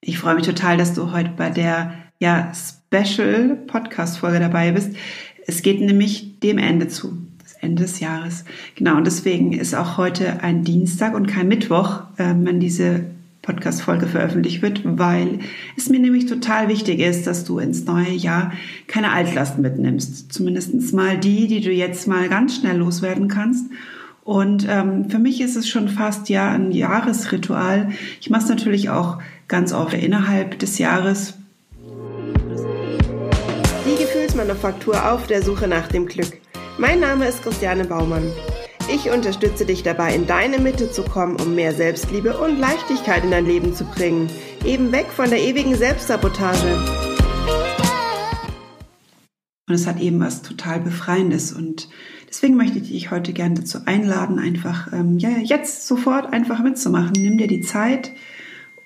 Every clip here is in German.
Ich freue mich total, dass du heute bei der ja, Special Podcast Folge dabei bist. Es geht nämlich dem Ende zu, das Ende des Jahres. Genau, und deswegen ist auch heute ein Dienstag und kein Mittwoch, äh, wenn diese Podcast-Folge veröffentlicht wird, weil es mir nämlich total wichtig ist, dass du ins neue Jahr keine Altlasten mitnimmst. Zumindest mal die, die du jetzt mal ganz schnell loswerden kannst. Und ähm, für mich ist es schon fast ja ein Jahresritual. Ich mache es natürlich auch ganz oft innerhalb des Jahres. Die Gefühlsmanufaktur auf der Suche nach dem Glück. Mein Name ist Christiane Baumann. Ich unterstütze dich dabei, in deine Mitte zu kommen, um mehr Selbstliebe und Leichtigkeit in dein Leben zu bringen. Eben weg von der ewigen Selbstsabotage. Und es hat eben was total Befreiendes. Und deswegen möchte ich dich heute gerne dazu einladen, einfach ähm, ja, jetzt sofort einfach mitzumachen. Nimm dir die Zeit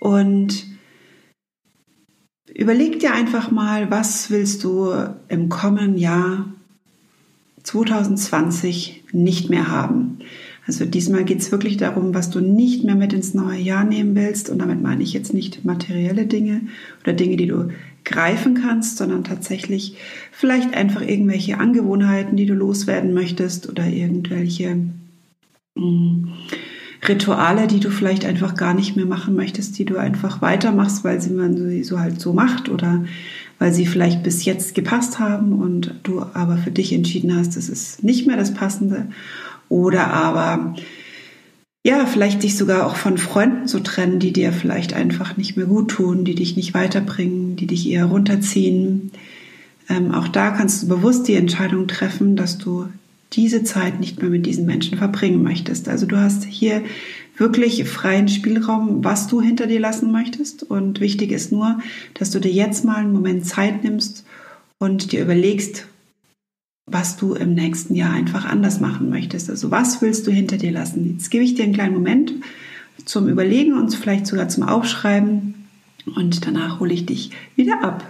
und überleg dir einfach mal, was willst du im kommenden Jahr 2020 nicht mehr haben. Also diesmal geht es wirklich darum, was du nicht mehr mit ins neue Jahr nehmen willst. Und damit meine ich jetzt nicht materielle Dinge oder Dinge, die du greifen kannst, sondern tatsächlich vielleicht einfach irgendwelche Angewohnheiten, die du loswerden möchtest oder irgendwelche mh, mm, Rituale, die du vielleicht einfach gar nicht mehr machen möchtest, die du einfach weitermachst, weil sie man sie so halt so macht oder weil sie vielleicht bis jetzt gepasst haben und du aber für dich entschieden hast, das ist nicht mehr das Passende. Oder aber, ja, vielleicht dich sogar auch von Freunden zu trennen, die dir vielleicht einfach nicht mehr gut tun, die dich nicht weiterbringen, die dich eher runterziehen. Ähm, auch da kannst du bewusst die Entscheidung treffen, dass du diese Zeit nicht mehr mit diesen Menschen verbringen möchtest. Also du hast hier wirklich freien Spielraum, was du hinter dir lassen möchtest. Und wichtig ist nur, dass du dir jetzt mal einen Moment Zeit nimmst und dir überlegst, was du im nächsten Jahr einfach anders machen möchtest. Also was willst du hinter dir lassen? Jetzt gebe ich dir einen kleinen Moment zum Überlegen und vielleicht sogar zum Aufschreiben und danach hole ich dich wieder ab.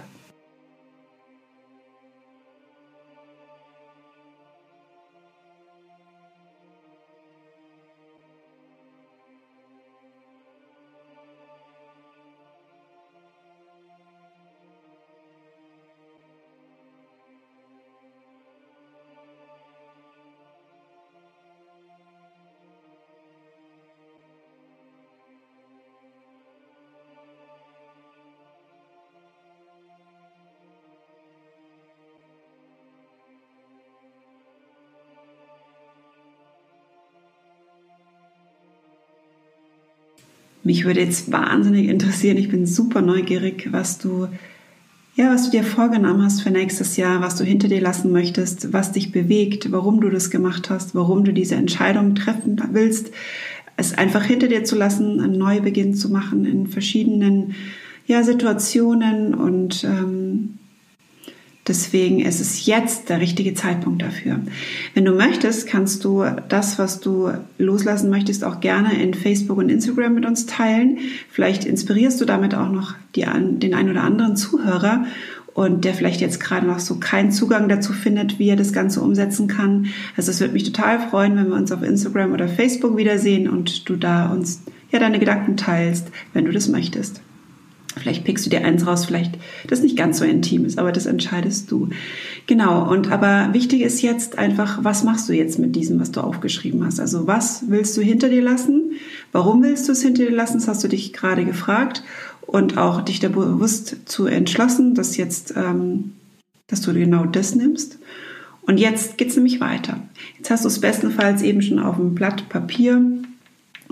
Mich würde jetzt wahnsinnig interessieren, ich bin super neugierig, was du, ja, was du dir vorgenommen hast für nächstes Jahr, was du hinter dir lassen möchtest, was dich bewegt, warum du das gemacht hast, warum du diese Entscheidung treffen willst, es einfach hinter dir zu lassen, einen Neubeginn zu machen in verschiedenen ja, Situationen und ähm, Deswegen ist es jetzt der richtige Zeitpunkt dafür. Wenn du möchtest, kannst du das, was du loslassen möchtest, auch gerne in Facebook und Instagram mit uns teilen. Vielleicht inspirierst du damit auch noch die, den einen oder anderen Zuhörer und der vielleicht jetzt gerade noch so keinen Zugang dazu findet, wie er das Ganze umsetzen kann. Also es würde mich total freuen, wenn wir uns auf Instagram oder Facebook wiedersehen und du da uns ja deine Gedanken teilst, wenn du das möchtest. Vielleicht pickst du dir eins raus, vielleicht das nicht ganz so intim ist, aber das entscheidest du. Genau. Und aber wichtig ist jetzt einfach, was machst du jetzt mit diesem, was du aufgeschrieben hast? Also was willst du hinter dir lassen? Warum willst du es hinter dir lassen? Das hast du dich gerade gefragt und auch dich da bewusst zu entschlossen, dass jetzt, ähm, dass du genau das nimmst. Und jetzt geht's nämlich weiter. Jetzt hast du es bestenfalls eben schon auf einem Blatt Papier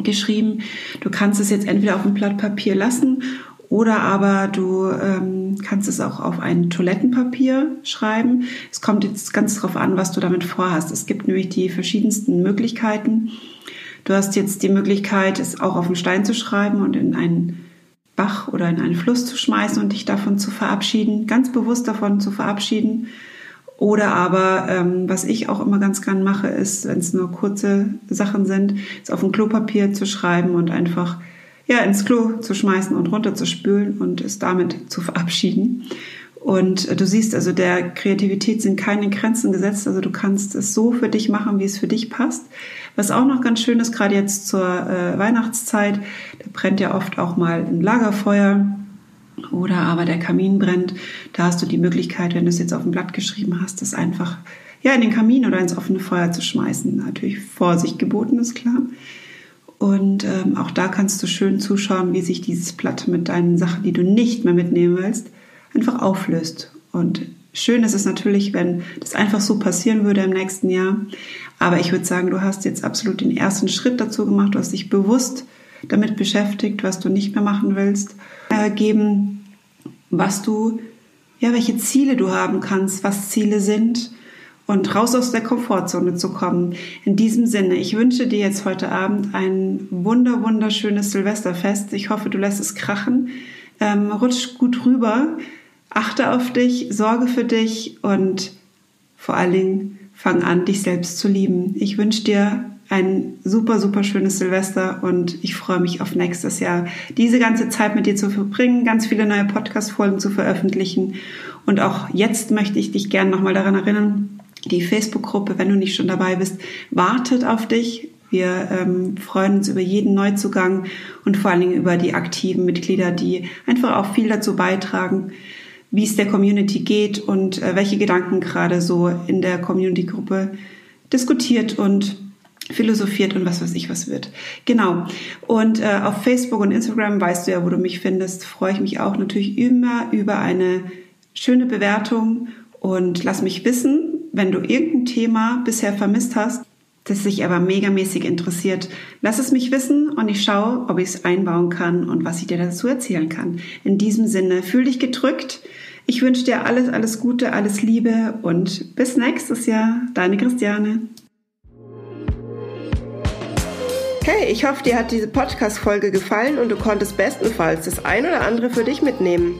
geschrieben. Du kannst es jetzt entweder auf dem Blatt Papier lassen oder aber du ähm, kannst es auch auf ein Toilettenpapier schreiben. Es kommt jetzt ganz darauf an, was du damit vorhast. Es gibt nämlich die verschiedensten Möglichkeiten. Du hast jetzt die Möglichkeit, es auch auf einen Stein zu schreiben und in einen Bach oder in einen Fluss zu schmeißen und dich davon zu verabschieden, ganz bewusst davon zu verabschieden. Oder aber, ähm, was ich auch immer ganz gern mache, ist, wenn es nur kurze Sachen sind, es auf ein Klopapier zu schreiben und einfach ja, ins Klo zu schmeißen und runterzuspülen und es damit zu verabschieden. Und äh, du siehst, also der Kreativität sind keine Grenzen gesetzt. Also du kannst es so für dich machen, wie es für dich passt. Was auch noch ganz schön ist, gerade jetzt zur äh, Weihnachtszeit, da brennt ja oft auch mal ein Lagerfeuer. Oder aber der Kamin brennt, da hast du die Möglichkeit, wenn du es jetzt auf ein Blatt geschrieben hast, das einfach ja, in den Kamin oder ins offene Feuer zu schmeißen. Natürlich Vorsicht geboten, ist klar. Und ähm, auch da kannst du schön zuschauen, wie sich dieses Blatt mit deinen Sachen, die du nicht mehr mitnehmen willst, einfach auflöst. Und schön ist es natürlich, wenn das einfach so passieren würde im nächsten Jahr. Aber ich würde sagen, du hast jetzt absolut den ersten Schritt dazu gemacht. Du hast dich bewusst damit beschäftigt, was du nicht mehr machen willst, äh, geben, was du, ja, welche Ziele du haben kannst, was Ziele sind und raus aus der Komfortzone zu kommen. In diesem Sinne, ich wünsche dir jetzt heute Abend ein wunder, wunderschönes Silvesterfest. Ich hoffe, du lässt es krachen. Ähm, rutsch gut rüber, achte auf dich, sorge für dich und vor allen Dingen fang an, dich selbst zu lieben. Ich wünsche dir ein super, super schönes Silvester und ich freue mich auf nächstes Jahr, diese ganze Zeit mit dir zu verbringen, ganz viele neue Podcast-Folgen zu veröffentlichen. Und auch jetzt möchte ich dich gerne nochmal daran erinnern, die Facebook-Gruppe, wenn du nicht schon dabei bist, wartet auf dich. Wir ähm, freuen uns über jeden Neuzugang und vor allen Dingen über die aktiven Mitglieder, die einfach auch viel dazu beitragen, wie es der Community geht und äh, welche Gedanken gerade so in der Community-Gruppe diskutiert und philosophiert und was weiß ich was wird. Genau. Und äh, auf Facebook und Instagram weißt du ja, wo du mich findest, freue ich mich auch natürlich immer über eine schöne Bewertung und lass mich wissen, wenn du irgendein Thema bisher vermisst hast, das sich aber megamäßig interessiert, lass es mich wissen und ich schaue, ob ich es einbauen kann und was ich dir dazu erzählen kann. In diesem Sinne, fühl dich gedrückt. Ich wünsche dir alles, alles Gute, alles Liebe und bis nächstes Jahr. Deine Christiane. Hey, ich hoffe, dir hat diese Podcast-Folge gefallen und du konntest bestenfalls das ein oder andere für dich mitnehmen.